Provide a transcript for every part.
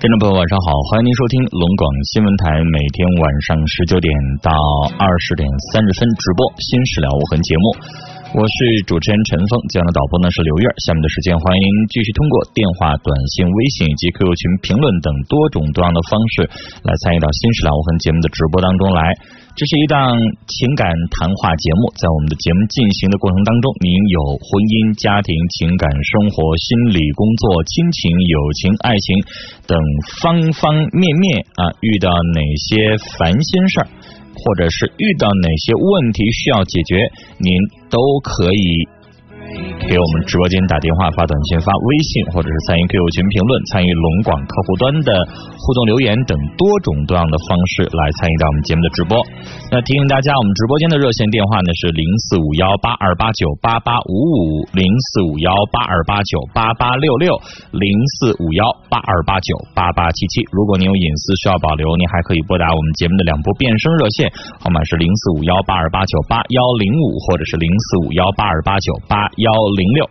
听众朋友，晚上好，欢迎您收听龙广新闻台每天晚上十九点到二十点三十分直播《新事了无痕》节目，我是主持人陈峰，今天的导播呢是刘月。下面的时间，欢迎继续通过电话、短信、微信以及 QQ 群评论等多种多样的方式来参与到《新事了无痕》节目的直播当中来。这是一档情感谈话节目，在我们的节目进行的过程当中，您有婚姻、家庭、情感、生活、心理、工作、亲情、友情、爱情等方方面面啊，遇到哪些烦心事儿，或者是遇到哪些问题需要解决，您都可以。给我们直播间打电话、发短信、发微信，或者是参与 QQ 群评论、参与龙广客户端的互动留言等多种多样的方式来参与到我们节目的直播。那提醒大家，我们直播间的热线电话呢是零四五幺八二八九八八五五、零四五幺八二八九八八六六、零四五幺八二八九八八七七。如果您有隐私需要保留，您还可以拨打我们节目的两部变声热线，号码是零四五幺八二八九八幺零五，或者是零四五幺八二八九八幺。零六。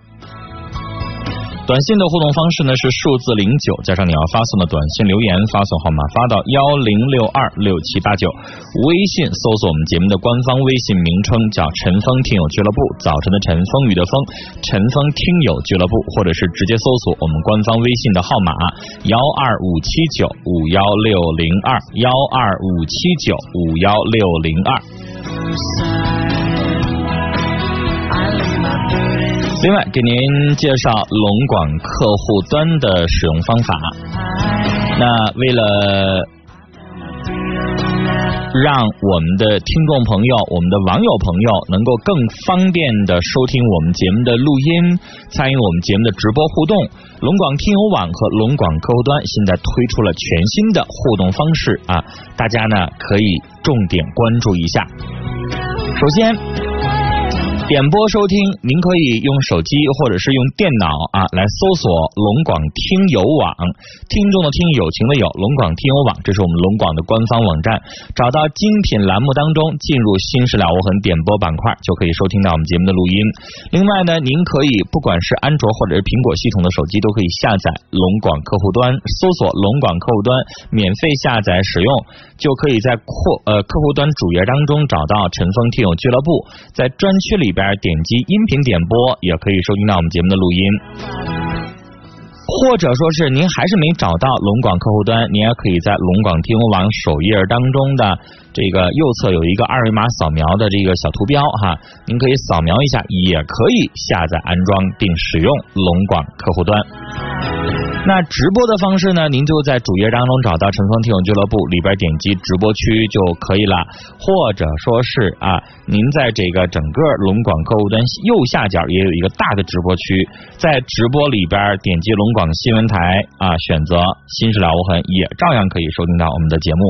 短信的互动方式呢是数字零九加上你要发送的短信留言发送号码发到幺零六二六七八九，微信搜索我们节目的官方微信名称叫陈峰听友俱乐部，早晨的晨风雨的风，陈峰听友俱乐部，或者是直接搜索我们官方微信的号码幺二五七九五幺六零二幺二五七九五幺六零二。另外，给您介绍龙广客户端的使用方法。那为了让我们的听众朋友、我们的网友朋友能够更方便的收听我们节目的录音、参与我们节目的直播互动，龙广听友网和龙广客户端现在推出了全新的互动方式啊！大家呢可以重点关注一下。首先。点播收听，您可以用手机或者是用电脑啊来搜索龙广听友网，听众的听，友情的友，龙广听友网，这是我们龙广的官方网站。找到精品栏目当中，进入新事了无痕点播板块，就可以收听到我们节目的录音。另外呢，您可以不管是安卓或者是苹果系统的手机，都可以下载龙广客户端，搜索龙广客户端，免费下载使用，就可以在扩呃客户端主页当中找到陈峰听友俱乐部，在专区里边。边点击音频点播，也可以收听到我们节目的录音，或者说是您还是没找到龙广客户端，您也可以在龙广听网首页当中的这个右侧有一个二维码扫描的这个小图标哈，您可以扫描一下，也可以下载安装并使用龙广客户端。那直播的方式呢？您就在主页当中找到陈峰听友俱乐部里边点击直播区就可以了，或者说是啊，您在这个整个龙广客户端右下角也有一个大的直播区，在直播里边点击龙广新闻台啊，选择新事了无痕，也照样可以收听到我们的节目。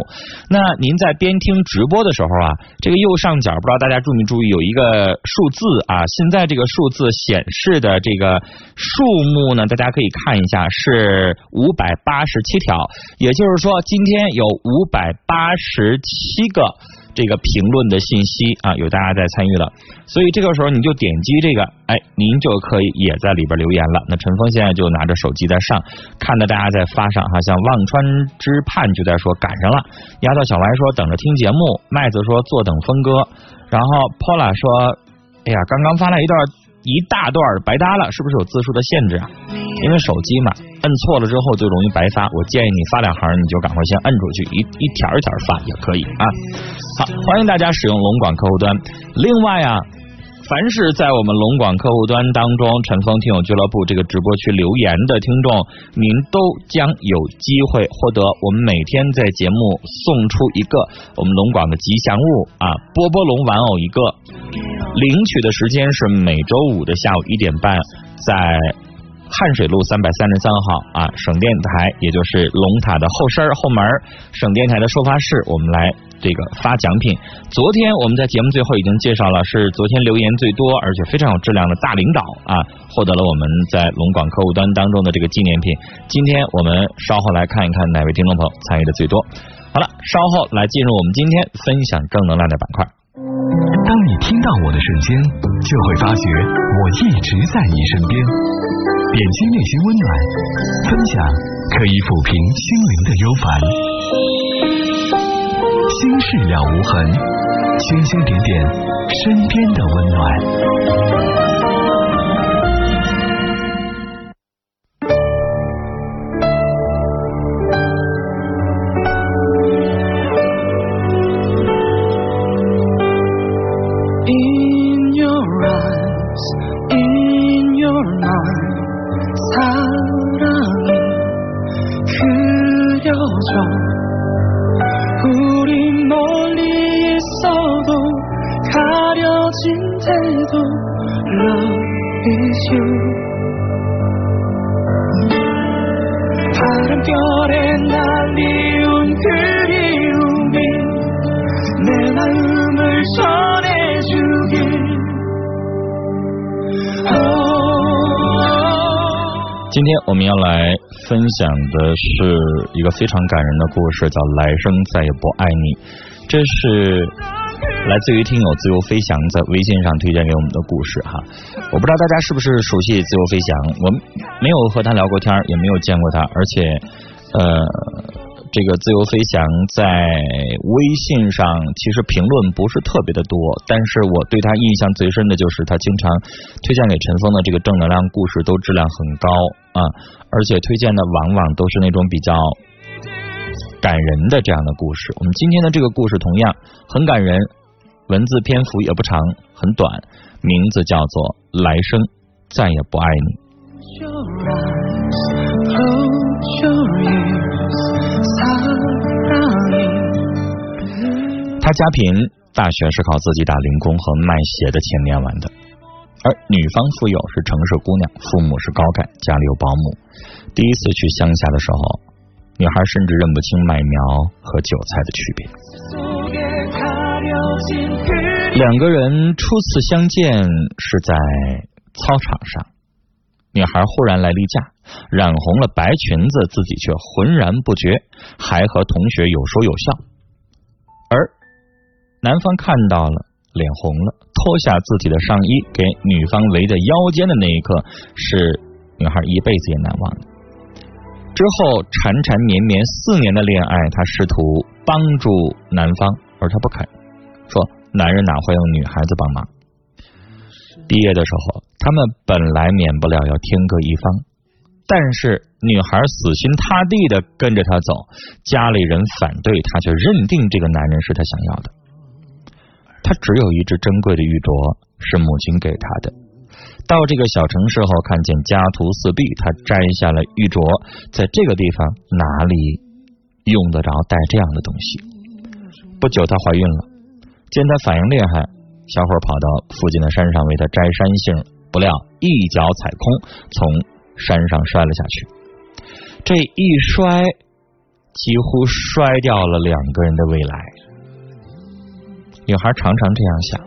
那您在边听直播的时候啊，这个右上角不知道大家注没注意有一个数字啊，现在这个数字显示的这个数目呢，大家可以看一下是。是五百八十七条，也就是说，今天有五百八十七个这个评论的信息啊，有大家在参与了，所以这个时候你就点击这个，哎，您就可以也在里边留言了。那陈峰现在就拿着手机在上，看到大家在发上哈，像忘川之畔就在说赶上了，丫头小白说等着听节目，麦子说坐等峰哥，然后 Pola 说，哎呀，刚刚发了一段一大段白搭了，是不是有字数的限制啊？因为手机嘛，摁错了之后就容易白发。我建议你发两行，你就赶快先摁出去，一一条一条发也可以啊。好，欢迎大家使用龙广客户端。另外啊，凡是在我们龙广客户端当中陈峰听友俱乐部这个直播区留言的听众，您都将有机会获得我们每天在节目送出一个我们龙广的吉祥物啊，波波龙玩偶一个。领取的时间是每周五的下午一点半，在。汉水路三百三十三号啊，省电台也就是龙塔的后身后门，省电台的收发室，我们来这个发奖品。昨天我们在节目最后已经介绍了，是昨天留言最多而且非常有质量的大领导啊，获得了我们在龙广客户端当中的这个纪念品。今天我们稍后来看一看哪位听众朋友参与的最多。好了，稍后来进入我们今天分享正能量的板块。当你听到我的瞬间，就会发觉我一直在你身边。点击内心温暖，分享可以抚平心灵的忧烦。心事了无痕，星星点点身边的温暖。讲的是一个非常感人的故事，叫《来生再也不爱你》。这是来自于听友自由飞翔在微信上推荐给我们的故事哈。我不知道大家是不是熟悉自由飞翔，我没有和他聊过天，也没有见过他，而且呃。这个自由飞翔在微信上其实评论不是特别的多，但是我对他印象最深的就是他经常推荐给陈峰的这个正能量故事都质量很高啊，而且推荐的往往都是那种比较感人的这样的故事。我们今天的这个故事同样很感人，文字篇幅也不长，很短，名字叫做《来生再也不爱你》。他家贫，大学是靠自己打零工和卖鞋的钱念完的。而女方富有，是城市姑娘，父母是高干，家里有保姆。第一次去乡下的时候，女孩甚至认不清麦苗和韭菜的区别。两个人初次相见是在操场上，女孩忽然来例假，染红了白裙子，自己却浑然不觉，还和同学有说有笑，男方看到了，脸红了，脱下自己的上衣给女方围在腰间的那一刻，是女孩一辈子也难忘的。之后缠缠绵绵四年的恋爱，他试图帮助男方，而他不肯，说男人哪会用女孩子帮忙？毕业的时候，他们本来免不了要天各一方，但是女孩死心塌地的跟着他走，家里人反对，他却认定这个男人是他想要的。他只有一只珍贵的玉镯，是母亲给他的。到这个小城市后，看见家徒四壁，他摘下了玉镯。在这个地方，哪里用得着戴这样的东西？不久，她怀孕了。见她反应厉害，小伙跑到附近的山上为她摘山杏，不料一脚踩空，从山上摔了下去。这一摔，几乎摔掉了两个人的未来。女孩常常这样想：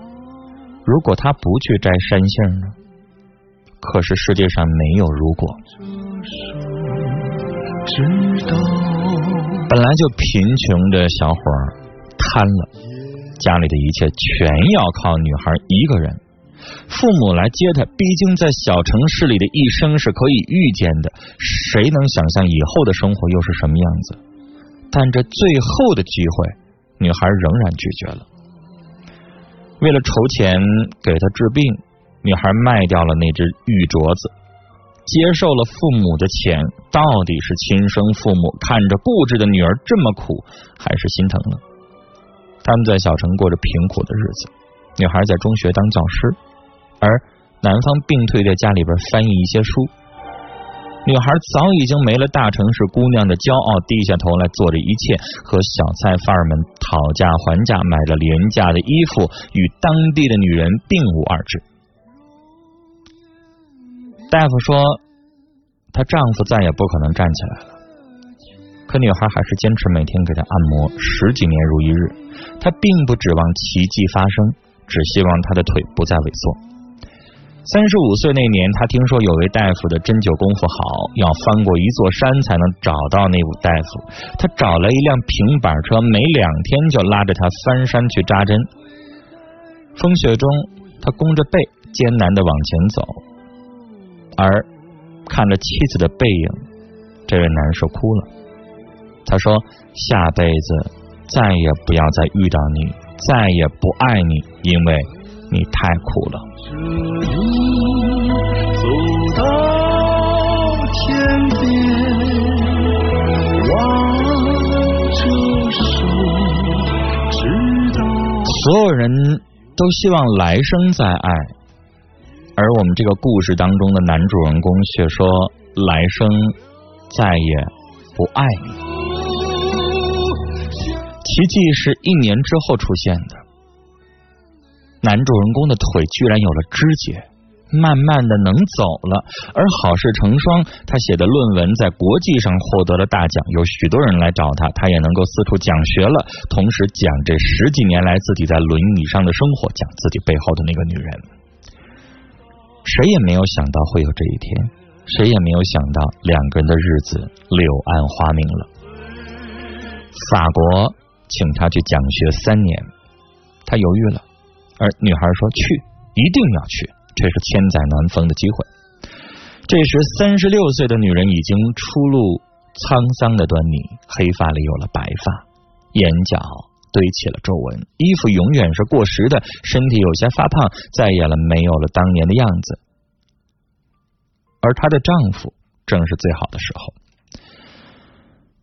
如果她不去摘山杏呢？可是世界上没有如果。本来就贫穷的小伙儿贪了，家里的一切全要靠女孩一个人。父母来接她，毕竟在小城市里的一生是可以预见的，谁能想象以后的生活又是什么样子？但这最后的机会，女孩仍然拒绝了。为了筹钱给他治病，女孩卖掉了那只玉镯子，接受了父母的钱。到底是亲生父母看着固执的女儿这么苦，还是心疼了？他们在小城过着贫苦的日子，女孩在中学当教师，而男方病退，在家里边翻译一些书。女孩早已经没了大城市姑娘的骄傲，低下头来做着一切和小菜贩儿们讨价还价，买着廉价的衣服，与当地的女人并无二致。大夫说，她丈夫再也不可能站起来了，可女孩还是坚持每天给他按摩，十几年如一日。她并不指望奇迹发生，只希望她的腿不再萎缩。三十五岁那年，他听说有位大夫的针灸功夫好，要翻过一座山才能找到那位大夫。他找了一辆平板车，没两天就拉着他翻山去扎针。风雪中，他弓着背艰难的往前走，而看着妻子的背影，这位男士哭了，他说：“下辈子再也不要再遇到你，再也不爱你，因为你太苦了。”走到天，所有人都希望来生再爱，而我们这个故事当中的男主人公却说来生再也不爱你。奇迹是一年之后出现的，男主人公的腿居然有了知觉，慢慢的能走了，而好事成双，他写的论文在国际上获得了大奖，有许多人来找他，他也能够四处讲学了，同时讲这十几年来自己在轮椅上的生活，讲自己背后的那个女人。谁也没有想到会有这一天，谁也没有想到两个人的日子柳暗花明了。法国请他去讲学三年，他犹豫了，而女孩说去，一定要去，这是千载难逢的机会。这时，三十六岁的女人已经初露沧桑的端倪，黑发里有了白发，眼角堆起了皱纹，衣服永远是过时的，身体有些发胖，再也了没有了当年的样子。而她的丈夫正是最好的时候。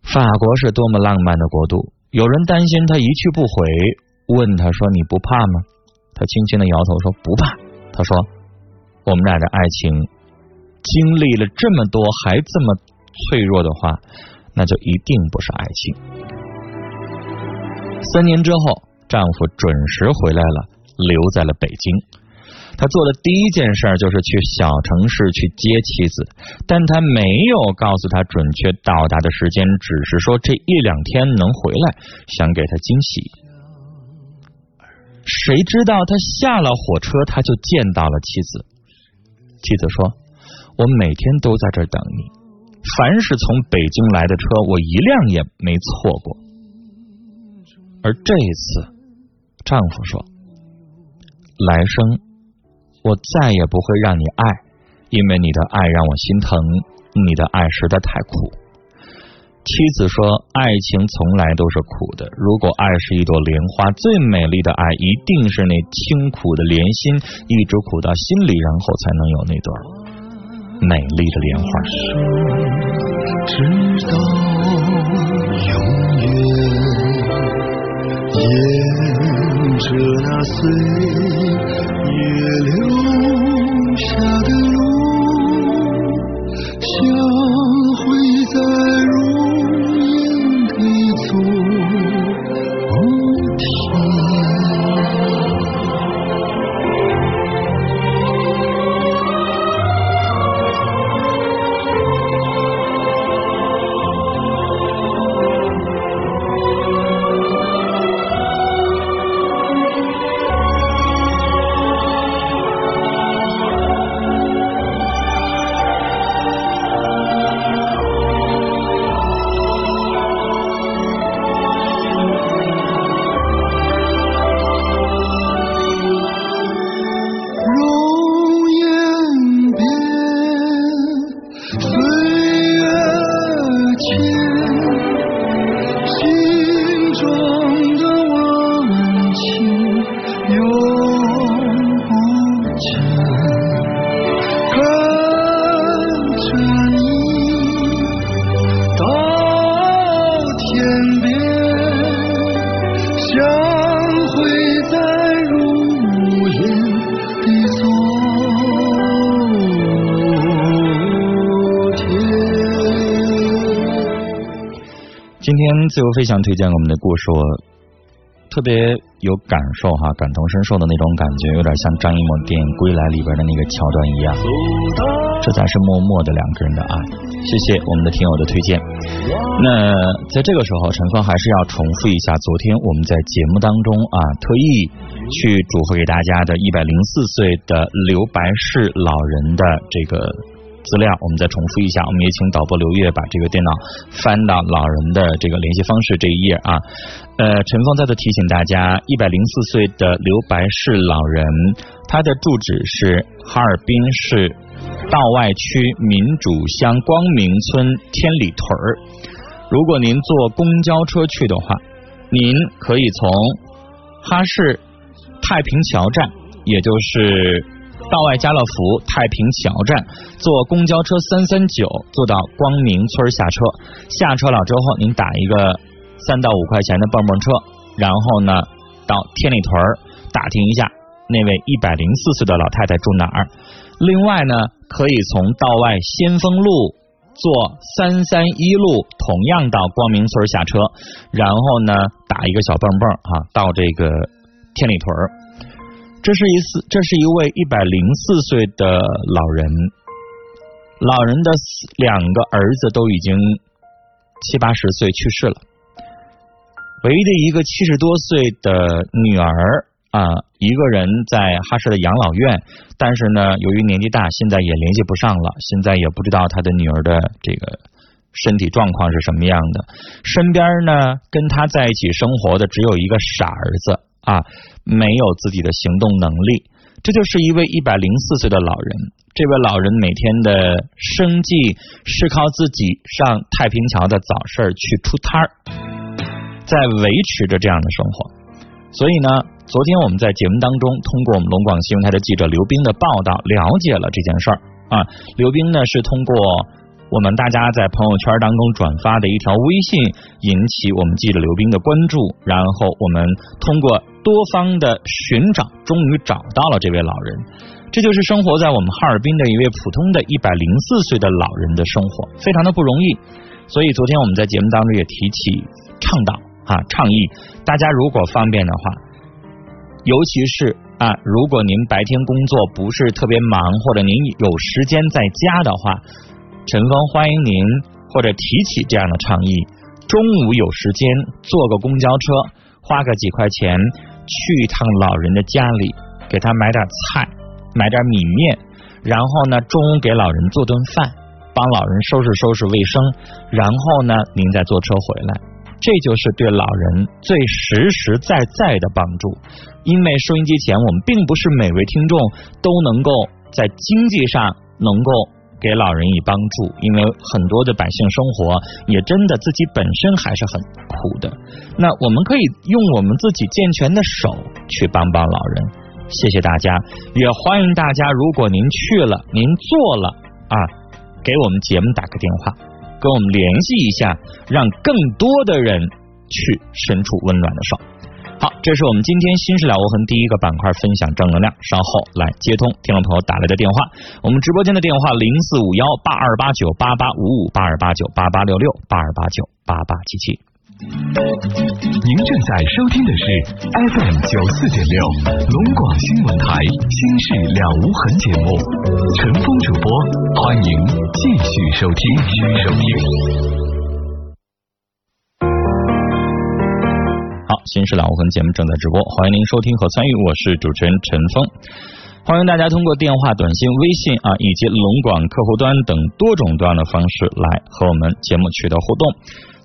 法国是多么浪漫的国度，有人担心她一去不回，问她说：“你不怕吗？”他轻轻的摇头说：“不怕。”他说：“我们俩的爱情经历了这么多，还这么脆弱的话，那就一定不是爱情。”三年之后，丈夫准时回来了，留在了北京。他做的第一件事就是去小城市去接妻子，但他没有告诉他准确到达的时间，只是说这一两天能回来，想给他惊喜。谁知道他下了火车，他就见到了妻子。妻子说：“我每天都在这等你，凡是从北京来的车，我一辆也没错过。”而这一次，丈夫说：“来生。”我再也不会让你爱，因为你的爱让我心疼，你的爱实在太苦。妻子说：“爱情从来都是苦的，如果爱是一朵莲花，最美丽的爱一定是那清苦的莲心，一直苦到心里，然后才能有那朵美丽的莲花。”直到永远，沿着那岁月留下的路，自由飞翔推荐我们的故事，我特别有感受哈，感同身受的那种感觉，有点像张艺谋电影《归来》里边的那个桥段一样。这才是默默的两个人的爱。谢谢我们的听友的推荐。那在这个时候，陈峰还是要重复一下昨天我们在节目当中啊，特意去嘱咐给大家的一百零四岁的刘白氏老人的这个资料，我们再重复一下。我们也请导播刘月把这个电脑翻到老人的这个联系方式这一页啊。呃，陈峰再次提醒大家，一百零四岁的刘白氏老人，他的住址是哈尔滨市道外区民主乡光明村天里屯儿。如果您坐公交车去的话，您可以从哈市太平桥站，也就是道外家乐福太平桥站，坐公交车三三九坐到光明村下车。下车了之后，您打一个三到五块钱的蹦蹦车，然后呢到天里屯打听一下那位一百零四岁的老太太住哪儿。另外呢，可以从道外先锋路坐三三一路，同样到光明村下车，然后呢打一个小蹦蹦啊，到这个天里屯。这是一次，这是一位一百零四岁的老人，老人的两个儿子都已经七八十岁去世了，唯一的一个七十多岁的女儿啊，一个人在哈市的养老院，但是呢，由于年纪大，现在也联系不上了，现在也不知道他的女儿的这个身体状况是什么样的。身边呢，跟他在一起生活的只有一个傻儿子。啊，没有自己的行动能力。这就是一位一百零四岁的老人。这位老人每天的生计是靠自己上太平桥的早市去出摊儿，在维持着这样的生活。所以呢，昨天我们在节目当中，通过我们龙广新闻台的记者刘冰的报道，了解了这件事儿啊。刘冰呢是通过我们大家在朋友圈当中转发的一条微信，引起我们记者刘冰的关注，然后我们通过多方的寻找，终于找到了这位老人。这就是生活在我们哈尔滨的一位普通的一百零四岁的老人的生活，非常的不容易。所以昨天我们在节目当中也提起倡导啊倡议，大家如果方便的话，尤其是啊，如果您白天工作不是特别忙，或者您有时间在家的话，陈峰欢迎您或者提起这样的倡议，中午有时间坐个公交车，花个几块钱去一趟老人的家里，给他买点菜。买点米面，然后呢，中午给老人做顿饭，帮老人收拾收拾卫生，然后呢，您再坐车回来，这就是对老人最实实在在的帮助。因为收音机前，我们并不是每位听众都能够在经济上能够给老人以帮助，因为很多的百姓生活也真的自己本身还是很苦的。那我们可以用我们自己健全的手去帮帮老人。谢谢大家，也欢迎大家。如果您去了，您做了啊，给我们节目打个电话，跟我们联系一下，让更多的人去伸出温暖的手。好，这是我们今天新事了无痕第一个板块，分享正能量。稍后来接通听众朋友打来的电话，我们直播间的电话零四五幺八二八九八八五五八二八九八八六六八二八九八八七七。您正在收听的是 FM 九四点六龙广新闻台《心事了无痕》节目，陈峰主播，欢迎继续收听。继续收听。好，《新事了我们》节目正在直播，欢迎您收听和参与，我是主持人陈峰。欢迎大家通过电话、短信、微信啊，以及龙广客户端等多种多样的方式来和我们节目取得互动。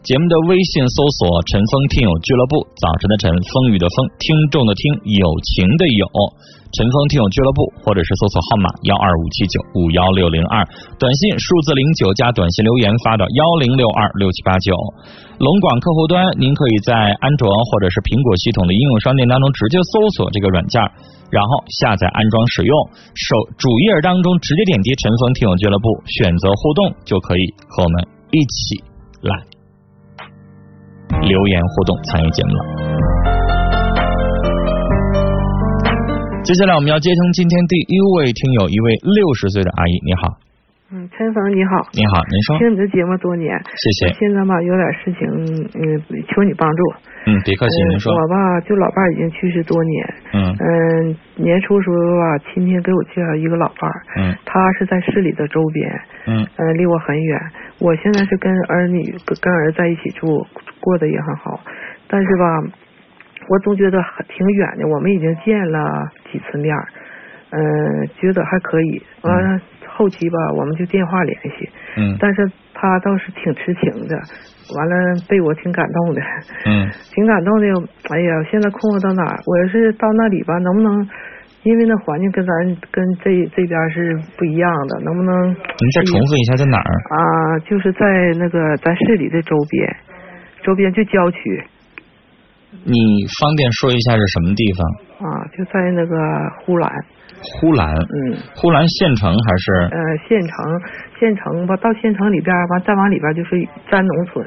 节目的微信搜索“陈峰听友俱乐部”，早晨的晨，风雨的风，听众的听，友情的友，陈峰听友俱乐部，或者是搜索号码幺二五七九五幺六零二，短信数字零九加短信留言发到幺零六二六七八九。龙广客户端，您可以在安卓或者是苹果系统的应用商店当中直接搜索这个软件，然后下载安装使用。首主页当中直接点击“陈峰听友俱乐部”，选择互动，就可以和我们一起来。留言互动参与节目了。接下来我们要接通今天第一位听友，一位六十岁的阿姨，你好。嗯，陈峰你好。你好，您说。听你的节目多年，谢谢。现在吧，有点事情，嗯，求你帮助。嗯，别客气，您说。我吧，就老伴儿已经去世多年。嗯。嗯，年初时候吧，亲戚给我介绍一个老伴儿。嗯。他是在市里的周边。嗯。嗯，离我很远。我现在是跟儿女跟跟儿在一起住，过得也很好。但是吧，我总觉得很挺远的。我们已经见了几次面儿，嗯，觉得还可以。完了。后期吧，我们就电话联系，嗯，但是他倒是挺痴情的，完了被我挺感动的，嗯，挺感动的。哎呀，现在困惑到哪？我要是到那里吧，能不能因为那环境跟咱跟这这边是不一样的，能不能？您再重复一下在哪儿？啊，就是在那个咱市里的周边，周边就郊区你方便说一下是什么地方？啊，就在那个呼兰，呼兰，嗯，呼兰县城还是？呃，县城县城吧，到县城里边完再往里边就是沾农村，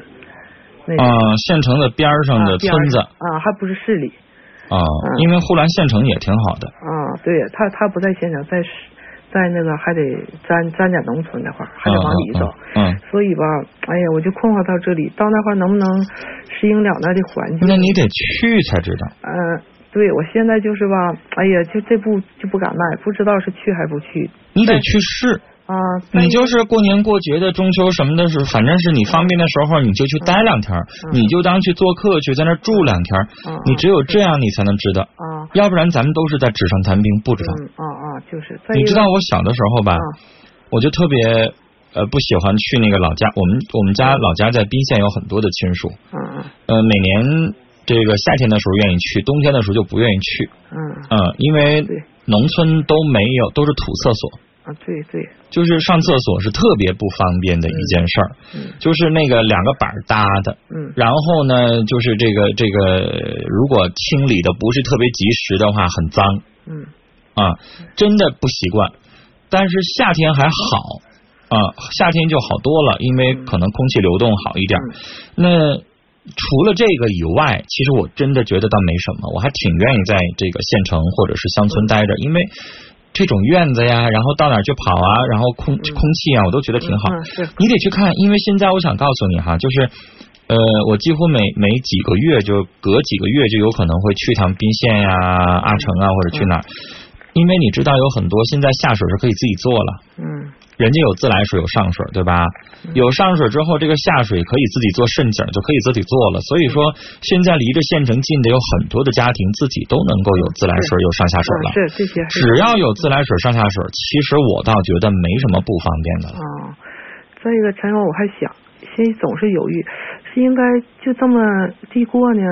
那个啊，县城的边儿上的村子上啊，还不是市里啊，因为呼兰县城也挺好的。啊，对他他不在县城，在市在那个还得沾沾点农村那块儿，还得往里走。嗯，所以吧，哎呀，我就困惑到这里，到那块儿能不能适应了那的环境？那你得去才知道。嗯、对我现在就是吧，哎呀，就这步就不敢迈，不知道是去还不去你得去试，啊。你就是过年过节的、中秋什么的时候，反正是你方便的时候，你就去待两天，嗯你就当去做客去，在那住两天嗯你只有这样，你才能知道，啊，要不然咱们都是在纸上谈兵，不知道。嗯啊啊，就是。你知道我小的时候吧，啊我就特别呃不喜欢去那个老家，我们我们家老家在宾县有很多的亲属，嗯嗯呃每年这个夏天的时候愿意去，冬天的时候就不愿意去，嗯。嗯，因为农村都没有，都是土厕所。啊，对对，就是上厕所是特别不方便的一件事儿，嗯就是那个两个板儿搭的，嗯。然后呢，就是这个这个，如果清理的不是特别及时的话，很脏。嗯。啊，真的不习惯。但是夏天还好。啊，夏天就好多了，因为可能空气流动好一点。嗯。那除了这个以外，其实我真的觉得倒没什么，我还挺愿意在这个县城或者是乡村待着，因为这种院子呀，然后到哪儿去跑啊，然后空空气啊，我都觉得挺好。你得去看，因为现在我想告诉你哈，就是呃，我几乎每每几个月就隔几个月就有可能会去趟宾县呀、阿城啊，或者去哪儿，因为你知道有很多现在下水是可以自己做了。嗯人家有自来水，有上水，对吧？有上水之后，这个下水可以自己做渗井，就可以自己做了。所以说，现在离着县城近的有很多的家庭自己都能够有自来水、有上下水了。啊是这些只要有自来水、上下水，其实我倒觉得没什么不方便的了。啊，再一个，陈勇，我还想，心里总是犹豫，是应该就这么地过呢，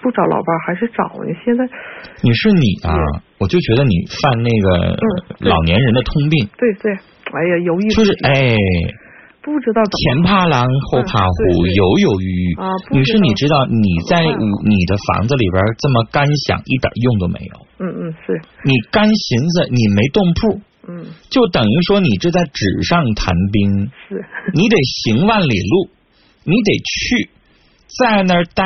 不找老伴儿还是找呢？现在，你是你啊，我就觉得你犯那个老年人的通病，对对，哎呀，犹豫就是哎，不知道怎么。前怕狼后怕虎，犹犹豫豫女士，你知道你在你的房子里边这么干想，一点用都没有。嗯嗯是。你干寻思，你没动铺，嗯。就等于说你这在纸上谈兵。是。你得行万里路，你得去，在那儿待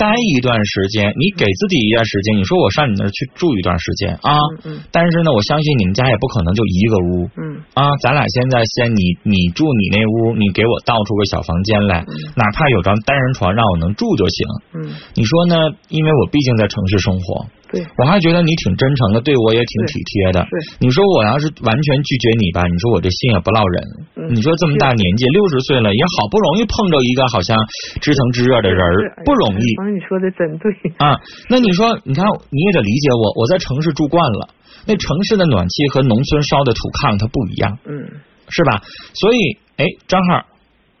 待一段时间，你给自己一段时间。你说我上你那儿去住一段时间啊，嗯嗯但是呢，我相信你们家也不可能就一个屋。嗯啊，咱俩现在先你你住你那屋，你给我倒出个小房间来，哪怕有张单人床让我能住就行。嗯你说呢？因为我毕竟在城市生活，对我还觉得你挺真诚的，对我也挺体贴的。对你说我要是完全拒绝你吧，你说我这心也不落人。嗯你说这么大年纪，六十岁了，也好不容易碰着一个好像知疼知热的人不容易你说的真对，啊。那你说，你看你也得理解我，我在城市住惯了，那城市的暖气和农村烧的土炕它不一样，嗯是吧？所以，哎，正好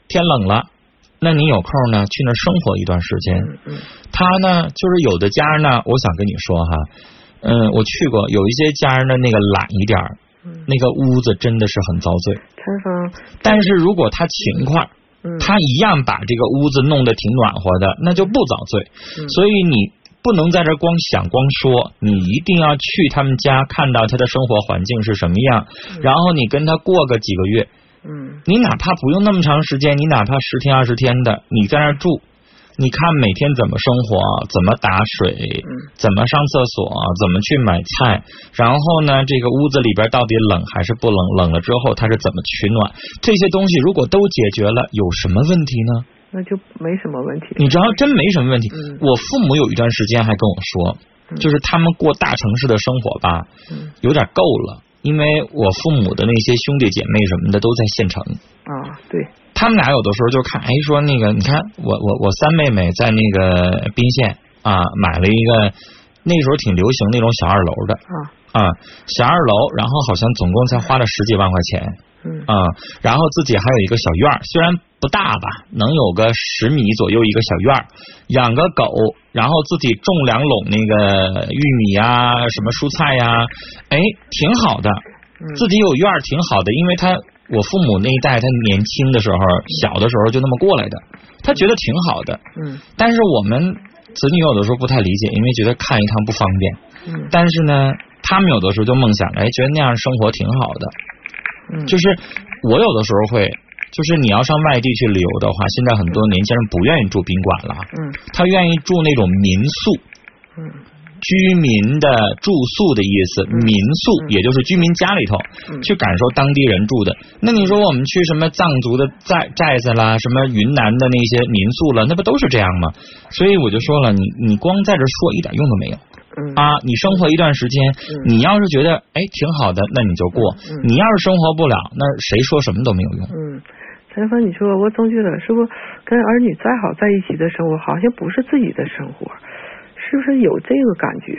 天冷了，那你有空呢，去那儿生活一段时间。他呢，就是有的家呢，我想跟你说哈，嗯，我去过，有一些家人呢，那个懒一点儿，嗯，那个屋子真的是很遭罪。但是如果他勤快，嗯他一样把这个屋子弄得挺暖和的，那就不遭罪。嗯所以你不能在这光想光说，你一定要去他们家，看到他的生活环境是什么样，然后你跟他过个几个月，嗯你哪怕不用那么长时间，你哪怕十天二十天的，你在那儿住。你看每天怎么生活，怎么打水，嗯怎么上厕所，怎么去买菜，然后呢，这个屋子里边到底冷还是不冷？冷了之后它是怎么取暖？这些东西如果都解决了，有什么问题呢？那就没什么问题。你知道，真没什么问题。嗯我父母有一段时间还跟我说，嗯就是他们过大城市的生活吧，嗯有点够了，因为我父母的那些兄弟姐妹什么的都在县城。啊，对，他们俩有的时候就看，哎，说那个，你看我我我三妹妹在那个宾县啊买了一个，那时候挺流行那种小二楼的啊。啊，小二楼，然后好像总共才花了十几万块钱，嗯啊、然后自己还有一个小院儿，虽然不大吧，能有个十米左右一个小院儿，养个狗，然后自己种两垄那个玉米啊，什么蔬菜呀、哎，挺好的。嗯自己有院儿挺好的，因为他我父母那一代，他年轻的时候，小的时候就那么过来的，他觉得挺好的。嗯但是我们子女有的时候不太理解，因为觉得看一趟不方便。嗯但是呢，他们有的时候就梦想着，哎，觉得那样生活挺好的。嗯，就是我有的时候会，就是你要上外地去旅游的话，现在很多年轻人不愿意住宾馆了，嗯他愿意住那种民宿。嗯居民的住宿的意思，嗯民宿嗯也就是居民家里头嗯去感受当地人住的。那你说我们去什么藏族的寨寨子啦，什么云南的那些民宿了，那不都是这样吗？所以我就说了，你你光在这说一点用都没有嗯啊！你生活一段时间，嗯你要是觉得哎挺好的，那你就过；嗯你要是生活不了，那谁说什么都没有用。嗯，陈峰，你说我总觉得是不跟儿女再好在一起的生活，好像不是自己的生活，是不是有这个感觉？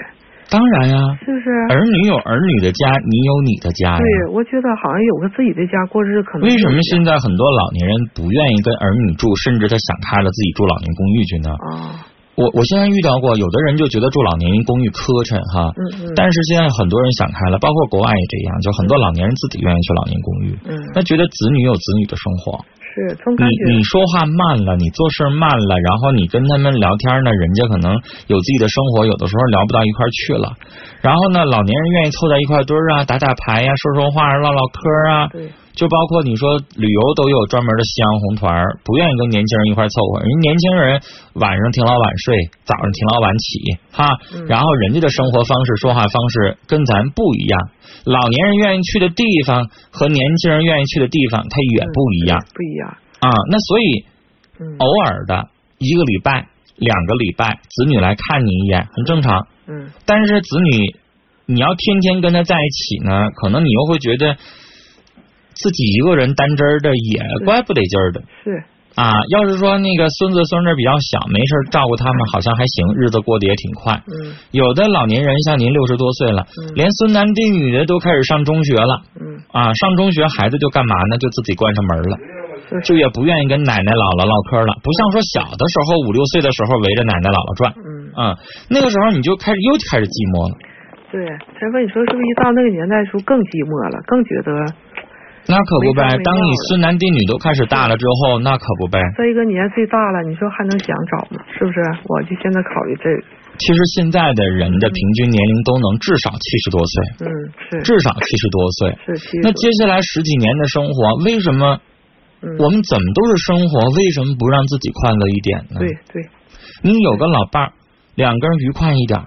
当然呀，是不是？儿女有儿女的家，你有你的家呀。对，我觉得好像有个自己的家过日子，可能为什么现在很多老年人不愿意跟儿女住，甚至他想开了自己住老年公寓去呢？啊？我我现在遇到过，有的人就觉得住老年公寓磕碜哈，嗯嗯，但是现在很多人想开了，包括国外也这样，就很多老年人自己愿意去老年公寓，嗯那觉得子女有子女的生活，是你你说话慢了，你做事慢了，然后你跟他们聊天呢，人家可能有自己的生活，有的时候聊不到一块去了。然后呢，老年人愿意凑在一块堆儿啊，打打牌呀、说说话、唠唠嗑啊。对，就包括你说旅游都有专门的夕阳红团，不愿意跟年轻人一块凑合。人年轻人晚上挺老晚睡，早上挺老晚起，哈，嗯然后人家的生活方式、说话方式跟咱不一样。老年人愿意去的地方和年轻人愿意去的地方，它也不一样。不一样。啊，那所以嗯偶尔的一个礼拜、两个礼拜，子女来看你一眼很正常。嗯但是子女你要天天跟他在一起呢，可能你又会觉得自己一个人单真的也怪不得劲儿的是啊。要是说那个孙子孙女比较小，没事照顾他们好像还行，日子过得也挺快。嗯有的老年人像您六十多岁了，嗯连孙男弟女的都开始上中学了嗯啊。上中学孩子就干嘛呢？就自己关上门了。就也不愿意跟奶奶姥姥唠嗑了，不像说小的时候五六岁的时候围着奶奶姥姥转，嗯嗯，那个时候你就开始又开始寂寞了，对。陈峰，你说是不是一到那个年代时候更寂寞了，更觉得那可不呗。当你孙男弟女都开始大了之后，那可不呗。再一个年岁大了，你说还能想找吗？是不是？我就现在考虑这个。其实现在的人的平均年龄都能至少七十多岁，嗯，是至少七十多岁。是那接下来十几年的生活，为什么嗯我们怎么都是生活，为什么不让自己快乐一点呢？对对你有个老伴儿，两个人愉快一点儿，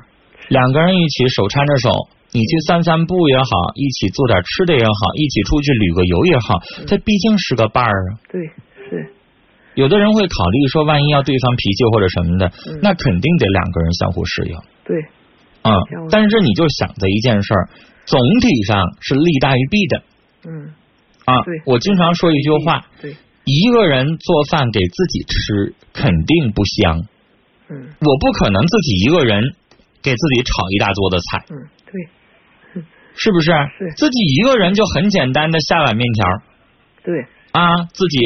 两个人一起手搀着手，你去散散步也好，一起做点吃的也好，一起出去旅个游也好，他毕竟是个伴儿啊。对是。有的人会考虑说，万一要对方脾气或者什么的，嗯。那肯定得两个人相互适应。对。嗯，但是你就想着一件事儿，总体上是利大于弊的。嗯。啊对。我经常说一句话，对。一个人做饭给自己吃肯定不香，嗯。我不可能自己一个人给自己炒一大桌的菜。嗯。对是不是？是自己一个人就很简单的下碗面条对，啊，自己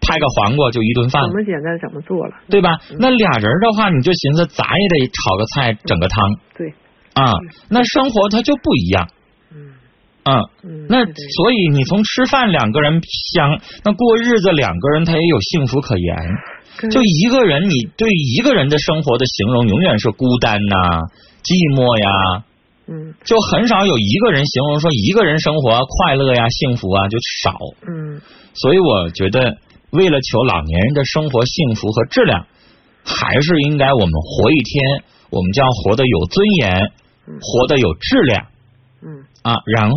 拍个黄瓜就一顿饭怎，么简单怎么做了。对吧？那俩人的话，你就寻思咱也得炒个菜，整个汤对，啊。那生活它就不一样，嗯嗯。嗯。那所以你从吃饭两个人香，那过日子两个人他也有幸福可言。就一个人，你对一个人的生活的形容永远是孤单呐、寂寞呀，嗯。就很少有一个人形容说一个人生活快乐呀、幸福啊，就少。嗯。所以我觉得，为了求老年人的生活幸福和质量，还是应该我们活一天，我们就要活得有尊严，嗯。活得有质量。嗯。啊。然后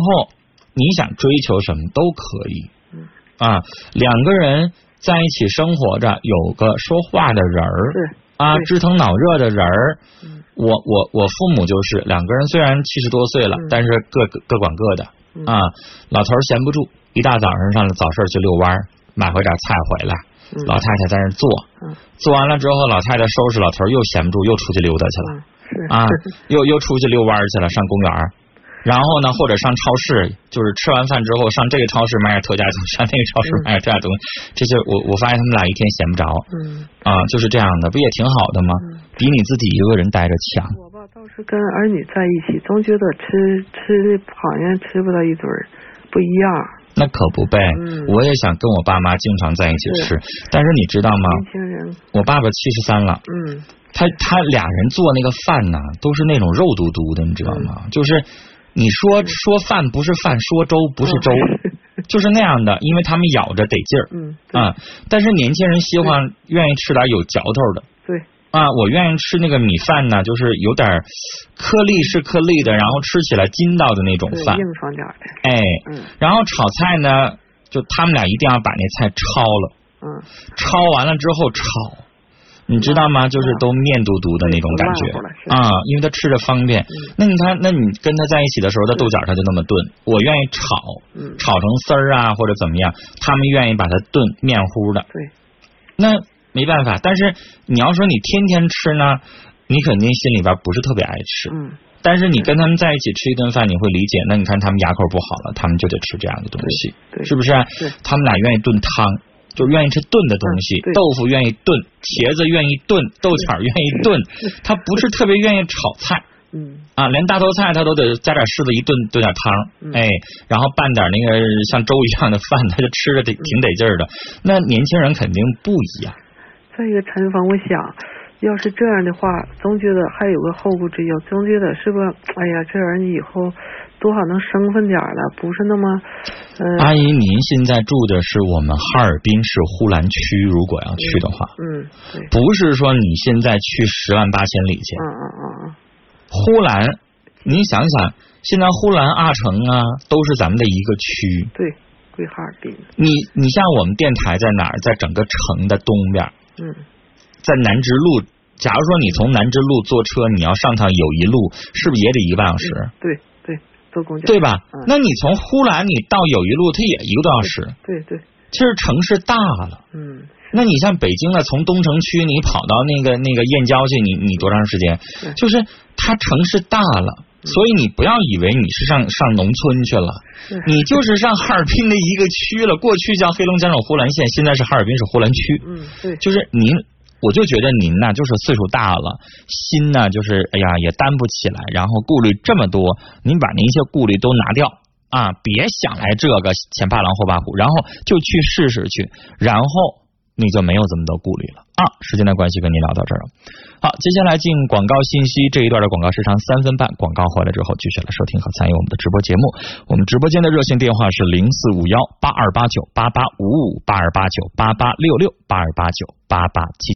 你想追求什么都可以。嗯。啊。两个人在一起生活着，有个说话的人儿。是。啊，对知疼脑热的人儿。嗯我我我父母就是两个人，虽然七十多岁了，嗯但是各各各管各的嗯啊。老头儿闲不住，一大早上上早市去遛弯儿，买回点菜回来，嗯老太太在那儿做，嗯做完了之后，老太太收拾，老头儿又闲不住，又出去溜达去了啊，又又出去遛弯儿去了，上公园儿。然后呢，或者上超市，就是吃完饭之后上这个超市买点特价东西，上那个超市买点特价东西，这些我我发现他们俩一天闲不着，嗯啊，就是这样的，不也挺好的吗？比你自己一个人待着强。我吧倒是跟儿女在一起，总觉得吃吃的好像吃不到一堆儿，不一样。那可不呗，嗯我也想跟我爸妈经常在一起吃，但是你知道吗？年轻人，我爸爸七十三了，嗯他他俩人做那个饭呢，都是那种肉嘟嘟的，你知道吗？就是你说说饭不是饭，说粥不是粥，就是那样的，因为他们咬着得劲儿。嗯，啊。但是年轻人喜欢愿意吃点有嚼头的。对，啊，我愿意吃那个米饭呢，就是有点颗粒是颗粒的，然后吃起来筋道的那种饭。硬，爽点儿。的，哎，嗯。然后炒菜呢，就他们俩一定要把那菜焯了，嗯，焯完了之后炒，你知道吗？就是都面嘟嘟的那种感觉啊，因为他吃着方便。嗯那你看，那你跟他在一起的时候，他豆角他就那么炖，我愿意炒，嗯炒成丝儿啊或者怎么样，他们愿意把它炖面糊的。对，那没办法，但是你要说你天天吃呢，你肯定心里边不是特别爱吃。嗯但是你跟他们在一起吃一顿饭，你会理解。那你看他们牙口不好了，他们就得吃这样的东西，是不是？对他们俩愿意炖汤，就愿意吃炖的东西，嗯豆腐愿意炖，茄子愿意炖，豆角愿意炖，他不是特别愿意炒菜。嗯啊，连大头菜他都得加点柿子一炖，炖点汤，嗯哎，然后拌点那个像粥一样的饭，他就吃着得挺得劲儿的。那年轻人肯定不一样。再一个陈芳，我想，要是这样的话，总觉得还有个后顾之忧，总觉得是不？哎呀，这人以后多少能生分点儿了，不是那么，呃，阿姨，您现在住的是我们哈尔滨市呼兰区，如果要去的话，嗯，对，不是说你现在去十万八千里去，嗯嗯嗯嗯，呼兰，您想想，现在呼兰、阿城啊，都是咱们的一个区。对，归哈尔滨，你你像我们电台在哪儿？在整个城的东边，嗯在南直路。假如说你从南直路坐车，你要上趟友谊路，是不是也得一个半小时？对对，坐公交，对吧？嗯那你从呼兰你到友谊路，它也一个多小时。对对，其实城市大了。嗯，那你像北京呢，从东城区你跑到那个那个燕郊去，你你多长时间？就是它城市大了，所以你不要以为你是上上农村去了，是你就是上哈尔滨的一个区了。过去叫黑龙江省呼兰县，现在是哈尔滨市呼兰区。嗯对，就是您，我就觉得您呢，就是岁数大了，心呢就是哎呀也担不起来，然后顾虑这么多，您把那些顾虑都拿掉啊，别想来这个前怕狼后怕虎，然后就去试试去，然后你就没有这么多顾虑了啊。时间的关系，跟您聊到这儿了。好，接下来进广告信息，这一段的广告时长三分半，广告回来之后继续来收听和参与我们的直播节目。我们直播间的热线电话是零四五幺八二八九八八五五八二八九八八六六八二八九八八七。